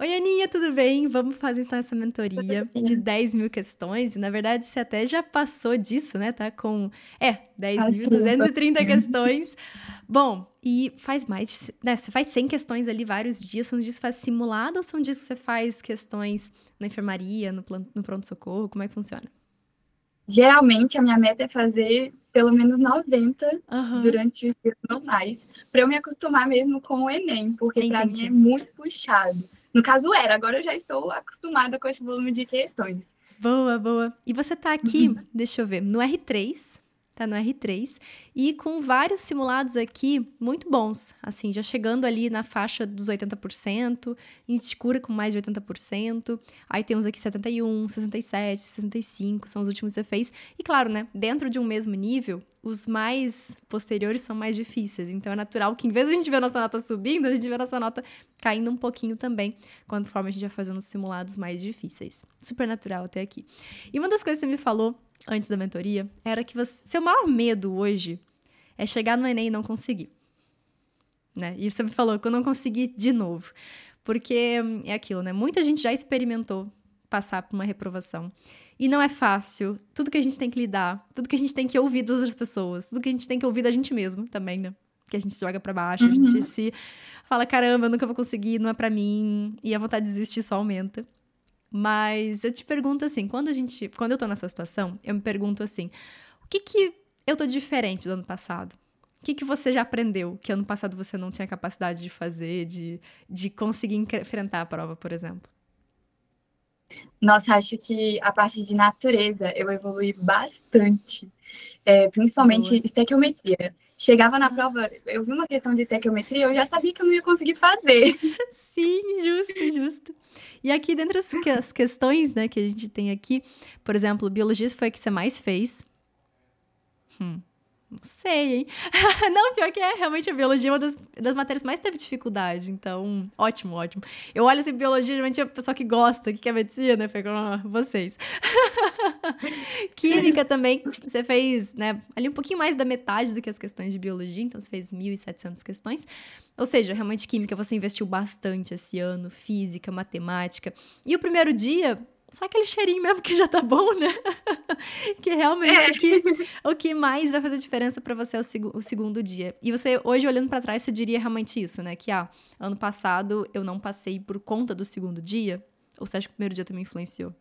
Oi, Aninha, tudo bem? Vamos fazer então essa mentoria de 10 mil questões. E na verdade, você até já passou disso, né? Tá com. É, 10.230 questões. Bom, e faz mais de. Né, você faz 100 questões ali vários dias. São dias que você faz simulado ou são dias que você faz questões na enfermaria, no, no pronto-socorro? Como é que funciona? Geralmente, a minha meta é fazer pelo menos 90 uhum. durante os dias normais, para eu me acostumar mesmo com o Enem, porque para mim é muito puxado. No caso era, agora eu já estou acostumada com esse volume de questões. Boa, boa. E você está aqui, uhum. deixa eu ver, no R3, tá no R3, e com vários simulados aqui muito bons, assim, já chegando ali na faixa dos 80%, índice de cura com mais de 80%, aí tem uns aqui 71, 67, 65, são os últimos que você fez, e claro, né, dentro de um mesmo nível, os mais posteriores são mais difíceis, então é natural que em vez de a gente ver a nossa nota subindo, a gente vê a nossa nota caindo um pouquinho também, conforme a gente vai fazendo os simulados mais difíceis. Super natural até aqui. E uma das coisas que você me falou antes da mentoria era que você, seu maior medo hoje é chegar no Enem e não conseguir. Né? E você me falou que eu não consegui de novo. Porque hum, é aquilo, né? Muita gente já experimentou passar por uma reprovação. E não é fácil. Tudo que a gente tem que lidar, tudo que a gente tem que ouvir das outras pessoas, tudo que a gente tem que ouvir da gente mesmo também, né? Que a gente se joga para baixo, uhum. a gente se fala, caramba, eu nunca vou conseguir, não é para mim, e a vontade de desistir só aumenta. Mas eu te pergunto assim, quando a gente, quando eu tô nessa situação, eu me pergunto assim, o que que eu tô diferente do ano passado? O que, que você já aprendeu que ano passado você não tinha capacidade de fazer, de, de conseguir enfrentar a prova, por exemplo? Nossa, acho que a parte de natureza eu evolui bastante, é, principalmente Boa. estequiometria. Chegava na prova, eu vi uma questão de estequiometria, eu já sabia que eu não ia conseguir fazer. Sim, justo, justo. E aqui, dentro das questões né, que a gente tem aqui, por exemplo, biologia foi a que você mais fez. Hum. Não sei, hein? não, pior que é, realmente a biologia é uma das, das matérias mais teve dificuldade. Então, ótimo, ótimo. Eu olho assim, biologia, geralmente é a pessoa que gosta, que quer medicina, fica, ah, vocês. Química também, você fez, né, ali um pouquinho mais da metade do que as questões de biologia, então você fez 1.700 questões. Ou seja, realmente química você investiu bastante esse ano, física, matemática. E o primeiro dia, só aquele cheirinho mesmo que já tá bom, né? que realmente é. que, o que mais vai fazer diferença para você é o, seg o, segundo dia. E você, hoje, olhando para trás, você diria realmente isso, né? Que, ah, ano passado eu não passei por conta do segundo dia? Ou você acha que o primeiro dia também influenciou?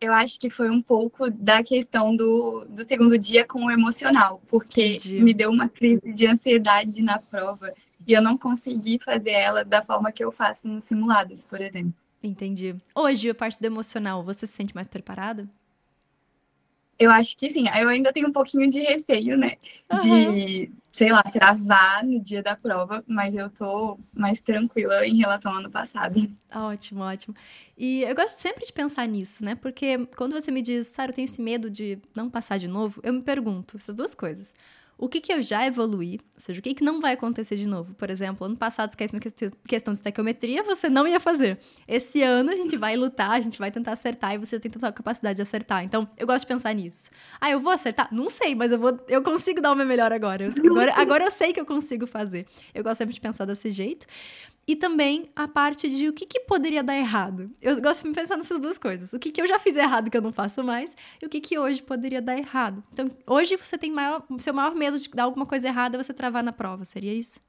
Eu acho que foi um pouco da questão do, do segundo dia com o emocional, porque Entendi. me deu uma crise de ansiedade na prova e eu não consegui fazer ela da forma que eu faço nos simulados, por exemplo. Entendi. Hoje, a parte do emocional, você se sente mais preparada? Eu acho que sim. Eu ainda tenho um pouquinho de receio, né? Uhum. De, sei lá, travar no dia da prova, mas eu tô mais tranquila em relação ao ano passado. Ótimo, ótimo. E eu gosto sempre de pensar nisso, né? Porque quando você me diz, Sara, eu tenho esse medo de não passar de novo, eu me pergunto essas duas coisas o que, que eu já evoluí, ou seja, o que, que não vai acontecer de novo. Por exemplo, ano passado, esquece uma questão de estequiometria, você não ia fazer. Esse ano a gente vai lutar, a gente vai tentar acertar e você tem total capacidade de acertar. Então, eu gosto de pensar nisso. Ah, eu vou acertar? Não sei, mas eu vou, eu consigo dar o meu melhor agora. Eu, agora. Agora eu sei que eu consigo fazer. Eu gosto sempre de pensar desse jeito. E também a parte de o que, que poderia dar errado. Eu gosto de pensar nessas duas coisas. O que, que eu já fiz errado que eu não faço mais e o que, que hoje poderia dar errado. Então, hoje você tem maior, seu maior medo de dar alguma coisa errada é você travar na prova, seria isso?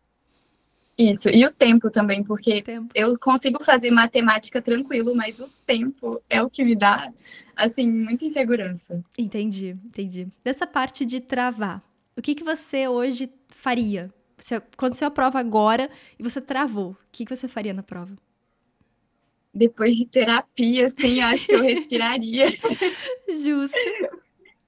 Isso, e o tempo também, porque tempo. eu consigo fazer matemática tranquilo, mas o tempo é o que me dá, assim, muita insegurança. Entendi, entendi. Dessa parte de travar, o que, que você hoje faria se aconteceu a prova agora e você travou, o que, que você faria na prova? Depois de terapia, assim, eu acho que eu respiraria. Justo.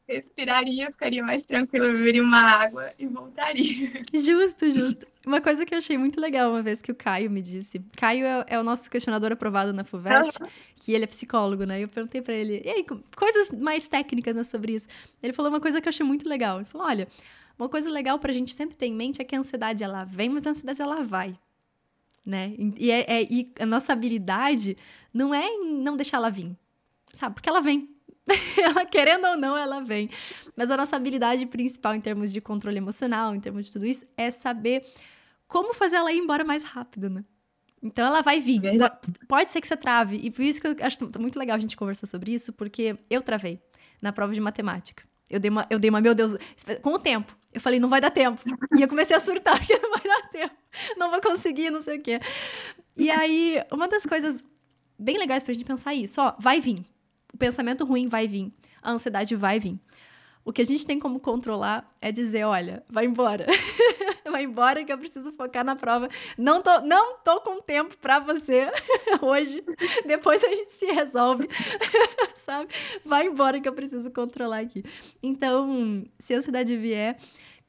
Respiraria, ficaria mais tranquila, beberia uma água e voltaria. Justo, justo. Uma coisa que eu achei muito legal uma vez que o Caio me disse. Caio é, é o nosso questionador aprovado na FUVEST, uhum. que ele é psicólogo, né? Eu perguntei para ele, e aí, coisas mais técnicas né, sobre isso. Ele falou uma coisa que eu achei muito legal. Ele falou: olha, uma coisa legal para a gente sempre ter em mente é que a ansiedade ela vem, mas a ansiedade ela vai. Né? E, é, é, e a nossa habilidade não é em não deixar ela vir, sabe? Porque ela vem. ela querendo ou não, ela vem. Mas a nossa habilidade principal em termos de controle emocional, em termos de tudo isso, é saber como fazer ela ir embora mais rápido, né? Então ela vai vir. Pode ser que você trave. E por isso que eu acho muito legal a gente conversar sobre isso, porque eu travei na prova de matemática. Eu dei uma, eu dei uma, meu Deus, com o tempo. Eu falei, não vai dar tempo. E eu comecei a surtar, que não vai dar tempo. Não vou conseguir, não sei o quê. E aí, uma das coisas bem legais pra gente pensar é isso, ó, vai vir. O pensamento ruim vai vir. A ansiedade vai vir. O que a gente tem como controlar é dizer, olha, vai embora. vai embora que eu preciso focar na prova. Não tô, não tô com tempo para você hoje. Depois a gente se resolve. Sabe? Vai embora que eu preciso controlar aqui. Então, se a ansiedade vier,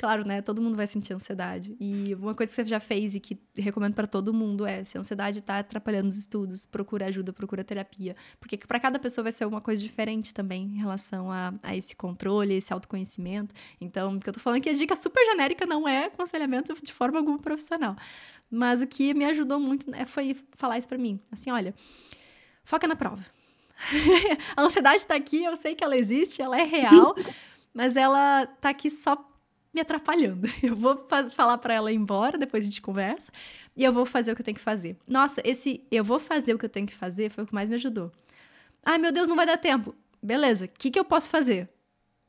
Claro, né? Todo mundo vai sentir ansiedade. E uma coisa que você já fez e que recomendo para todo mundo é: se a ansiedade tá atrapalhando os estudos, procura ajuda, procura terapia. Porque para cada pessoa vai ser uma coisa diferente também em relação a, a esse controle, esse autoconhecimento. Então, o que eu tô falando aqui, a dica super genérica não é aconselhamento de forma alguma profissional. Mas o que me ajudou muito né, foi falar isso para mim. Assim, olha, foca na prova. a ansiedade tá aqui, eu sei que ela existe, ela é real, mas ela tá aqui só me atrapalhando. Eu vou falar para ela ir embora, depois a gente conversa, e eu vou fazer o que eu tenho que fazer. Nossa, esse eu vou fazer o que eu tenho que fazer foi o que mais me ajudou. Ai, meu Deus, não vai dar tempo. Beleza, o que, que eu posso fazer?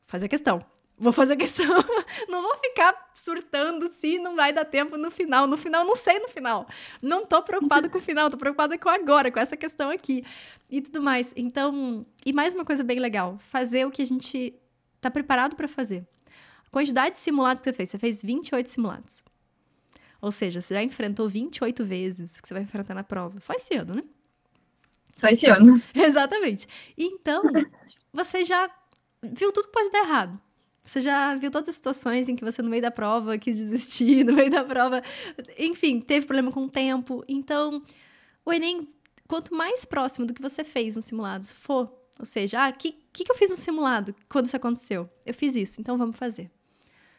Fazer a questão. Vou fazer a questão. não vou ficar surtando se não vai dar tempo no final. No final, não sei no final. Não tô preocupada com o final, tô preocupada com agora, com essa questão aqui. E tudo mais. Então, e mais uma coisa bem legal: fazer o que a gente tá preparado para fazer. Quantidade de simulados que você fez? Você fez 28 simulados. Ou seja, você já enfrentou 28 vezes o que você vai enfrentar na prova. Só esse ano, né? Só esse ano. Exatamente. Então, você já viu tudo que pode dar errado. Você já viu todas as situações em que você, no meio da prova, quis desistir, no meio da prova, enfim, teve problema com o tempo. Então, o Enem, quanto mais próximo do que você fez nos simulados for, ou seja, ah, o que, que, que eu fiz no simulado quando isso aconteceu? Eu fiz isso, então vamos fazer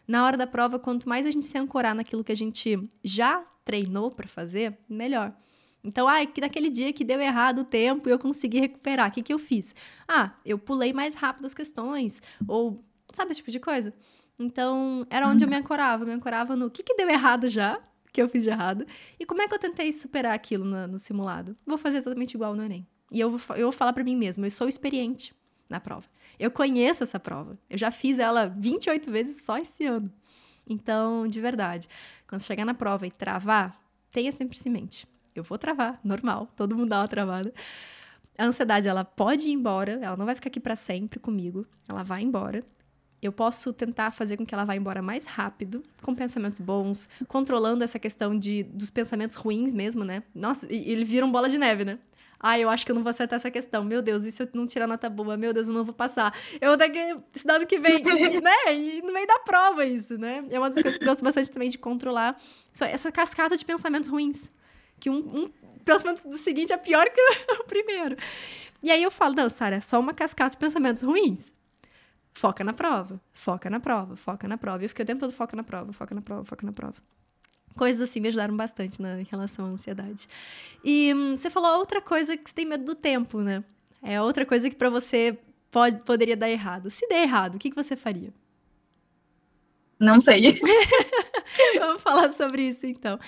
na hora da prova, quanto mais a gente se ancorar naquilo que a gente já treinou para fazer, melhor. Então, ah, que naquele dia que deu errado o tempo e eu consegui recuperar, o que, que eu fiz? Ah, eu pulei mais rápido as questões, ou sabe esse tipo de coisa? Então, era onde eu me ancorava. Eu me ancorava no que, que deu errado já, que eu fiz de errado, e como é que eu tentei superar aquilo no, no simulado. Vou fazer exatamente igual no Enem. E eu vou, eu vou falar para mim mesma, eu sou experiente na prova. Eu conheço essa prova. Eu já fiz ela 28 vezes só esse ano. Então, de verdade, quando chegar na prova e travar, tenha sempre em mente. Eu vou travar, normal, todo mundo dá uma travada. A ansiedade, ela pode ir embora, ela não vai ficar aqui para sempre comigo, ela vai embora. Eu posso tentar fazer com que ela vá embora mais rápido, com pensamentos bons, controlando essa questão de, dos pensamentos ruins mesmo, né? Nossa, ele vira um bola de neve, né? Ah, eu acho que eu não vou acertar essa questão. Meu Deus, e se eu não tirar nota boa? Meu Deus, eu não vou passar. Eu vou ter que estudar no que vem, né? E no meio da prova isso, né? É uma das coisas que eu gosto bastante também de controlar. Só essa cascata de pensamentos ruins. Que um, um pensamento do seguinte é pior que o primeiro. E aí eu falo, não, Sara, é só uma cascata de pensamentos ruins. Foca na prova, foca na prova, foca na prova. E eu fiquei o tempo todo foca na prova, foca na prova, foca na prova. Coisas assim me ajudaram bastante na, em relação à ansiedade. E hum, você falou outra coisa que você tem medo do tempo, né? É outra coisa que para você pode, poderia dar errado. Se der errado, o que, que você faria? Não sei. Vamos falar sobre isso então.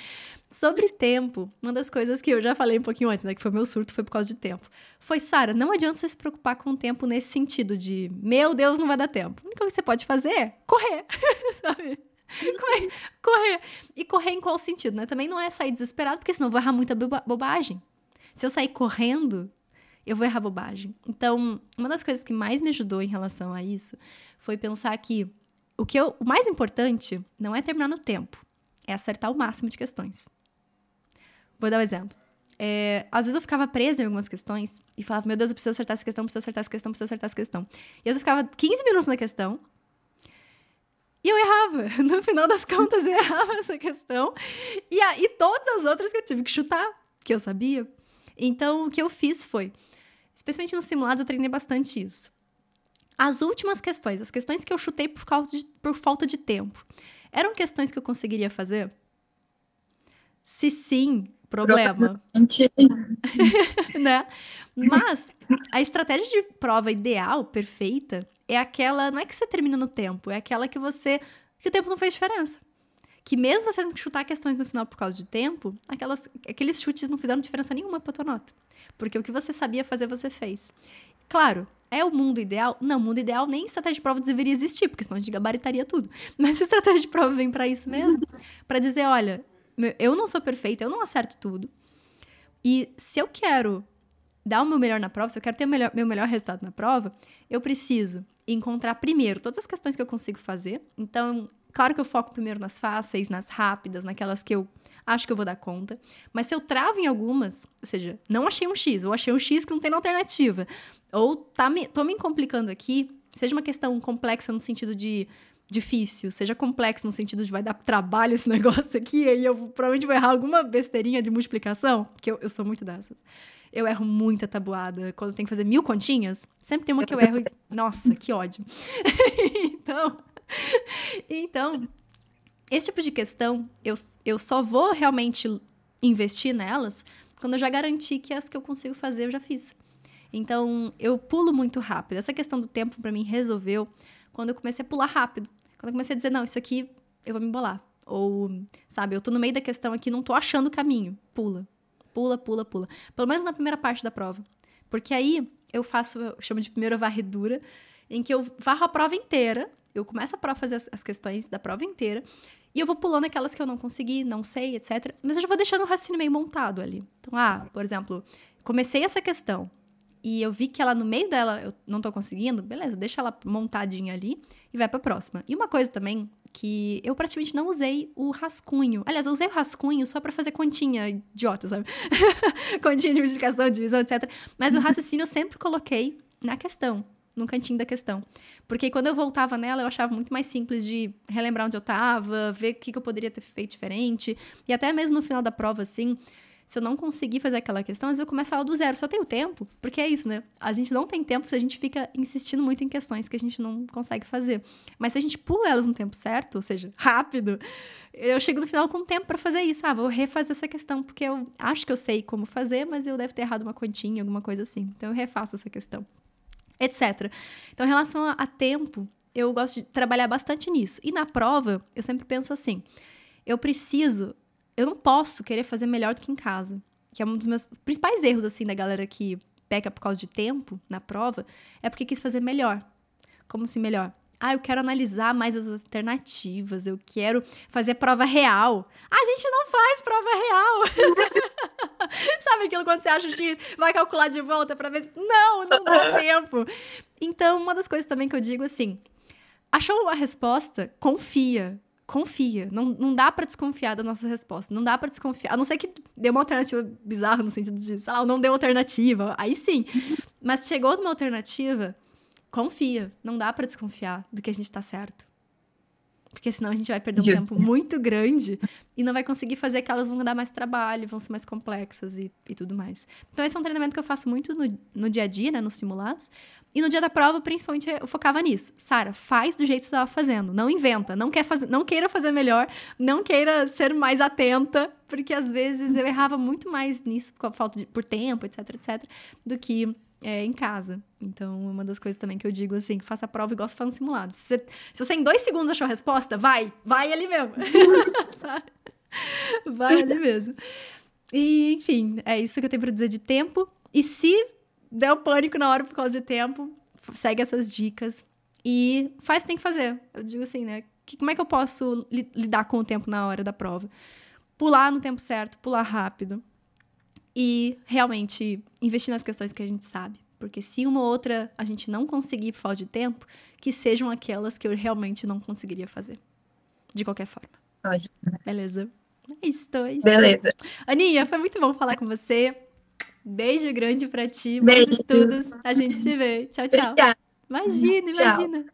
Sobre tempo, uma das coisas que eu já falei um pouquinho antes, né, que foi meu surto, foi por causa de tempo. Foi, Sara, não adianta você se preocupar com o tempo nesse sentido de, meu Deus, não vai dar tempo. A única coisa que você pode fazer é correr, sabe? correr, correr. E correr em qual sentido, né? Também não é sair desesperado, porque senão eu vou errar muita bobagem. Se eu sair correndo, eu vou errar bobagem. Então, uma das coisas que mais me ajudou em relação a isso foi pensar que o que eu, o mais importante não é terminar no tempo, é acertar o máximo de questões. Vou dar um exemplo. É, às vezes eu ficava presa em algumas questões e falava, meu Deus, eu preciso acertar essa questão, preciso acertar essa questão, preciso acertar essa questão. E eu ficava 15 minutos na questão e eu errava. No final das contas, eu errava essa questão. E, a, e todas as outras que eu tive que chutar, que eu sabia. Então, o que eu fiz foi, especialmente nos simulados, eu treinei bastante isso. As últimas questões, as questões que eu chutei por, causa de, por falta de tempo, eram questões que eu conseguiria fazer? Se sim, problema. né? Mas a estratégia de prova ideal, perfeita, é aquela, não é que você termina no tempo, é aquela que você que o tempo não fez diferença. que mesmo você tendo que chutar questões no final por causa de tempo, aquelas, aqueles chutes não fizeram diferença nenhuma pra tua nota. Porque o que você sabia fazer, você fez. Claro, é o mundo ideal? Não, o mundo ideal nem estratégia de prova deveria existir, porque senão a gente gabaritaria tudo. Mas a estratégia de prova vem para isso mesmo, para dizer, olha, eu não sou perfeita, eu não acerto tudo. E se eu quero dar o meu melhor na prova, se eu quero ter o melhor, meu melhor resultado na prova, eu preciso encontrar primeiro todas as questões que eu consigo fazer. Então, claro que eu foco primeiro nas fáceis, nas rápidas, naquelas que eu acho que eu vou dar conta. Mas se eu travo em algumas, ou seja, não achei um X, ou achei um X que não tem alternativa, ou tá me, tô me complicando aqui, seja uma questão complexa no sentido de difícil, seja complexo no sentido de vai dar trabalho esse negócio aqui, aí eu provavelmente vou errar alguma besteirinha de multiplicação, que eu, eu sou muito dessas. Eu erro muita tabuada. Quando tem que fazer mil continhas, sempre tem uma que eu erro e. Nossa, que ódio. então. Então, esse tipo de questão, eu, eu só vou realmente investir nelas quando eu já garantir que as que eu consigo fazer eu já fiz. Então, eu pulo muito rápido. Essa questão do tempo para mim resolveu quando eu comecei a pular rápido. Quando eu comecei a dizer, não, isso aqui eu vou me embolar. Ou, sabe, eu tô no meio da questão aqui, não tô achando o caminho. Pula. Pula, pula, pula. Pelo menos na primeira parte da prova. Porque aí eu faço, eu chamo de primeira varredura, em que eu varro a prova inteira eu começo a fazer as, questões da prova inteira e eu vou pulando aquelas que eu não consegui, não sei, etc. Mas eu já vou deixando o raciocínio meio montado ali. Então, ah, por exemplo, comecei essa questão e eu vi que ela no meio dela eu não tô conseguindo, beleza, deixa ela montadinha ali e vai pra próxima. E uma coisa também que eu praticamente não usei o rascunho. Aliás, eu usei o rascunho só para fazer continha idiota, sabe? continha de multiplicação, divisão, etc. Mas o raciocínio eu sempre coloquei na questão no cantinho da questão. Porque quando eu voltava nela, eu achava muito mais simples de relembrar onde eu estava, ver o que, que eu poderia ter feito diferente. E até mesmo no final da prova, assim, se eu não conseguir fazer aquela questão, às vezes eu começava do zero. Eu tenho tempo, porque é isso, né? A gente não tem tempo se a gente fica insistindo muito em questões que a gente não consegue fazer. Mas se a gente pula elas no tempo certo, ou seja, rápido, eu chego no final com tempo para fazer isso. Ah, vou refazer essa questão, porque eu acho que eu sei como fazer, mas eu devo ter errado uma continha, alguma coisa assim. Então eu refaço essa questão etc. Então, em relação a, a tempo, eu gosto de trabalhar bastante nisso. E na prova, eu sempre penso assim: eu preciso, eu não posso querer fazer melhor do que em casa. Que é um dos meus principais erros, assim, da galera que peca por causa de tempo na prova, é porque quis fazer melhor. Como se melhor? Ah, eu quero analisar mais as alternativas, eu quero fazer prova real. A gente não faz prova real. Sabe aquilo quando você acha X, vai calcular de volta para ver se. Não, não dá tempo. Então, uma das coisas também que eu digo assim: achou uma resposta? Confia. Confia. Não, não dá para desconfiar da nossa resposta. Não dá para desconfiar. A não ser que dê uma alternativa bizarra no sentido de, sei lá, não deu alternativa. Aí sim. Mas chegou numa alternativa confia. Não dá para desconfiar do que a gente tá certo. Porque senão a gente vai perder um Justo. tempo muito grande e não vai conseguir fazer aquelas vão dar mais trabalho, vão ser mais complexas e, e tudo mais. Então, esse é um treinamento que eu faço muito no, no dia a dia, né, nos simulados. E no dia da prova, principalmente, eu focava nisso. Sara, faz do jeito que você estava fazendo. Não inventa. Não, quer fazer, não queira fazer melhor. Não queira ser mais atenta. Porque às vezes eu errava muito mais nisso por falta de por tempo, etc, etc, do que é, em casa. Então, uma das coisas também que eu digo assim, faça a prova e gosta de fazer um simulado. Se você, se você em dois segundos achou a resposta, vai, vai ali mesmo. vai ali mesmo. E, enfim, é isso que eu tenho para dizer de tempo. E se der o pânico na hora por causa de tempo, segue essas dicas e faz o que tem que fazer. Eu digo assim, né? Que, como é que eu posso li lidar com o tempo na hora da prova? Pular no tempo certo, pular rápido, e realmente investir nas questões que a gente sabe. Porque se uma ou outra a gente não conseguir por falta de tempo, que sejam aquelas que eu realmente não conseguiria fazer. De qualquer forma. Ótimo. Beleza. É isso, é isso. Beleza. Aninha, foi muito bom falar com você. Beijo grande pra ti. Bons estudos. A gente se vê. Tchau, tchau. Obrigada. Imagina, imagina. Tchau.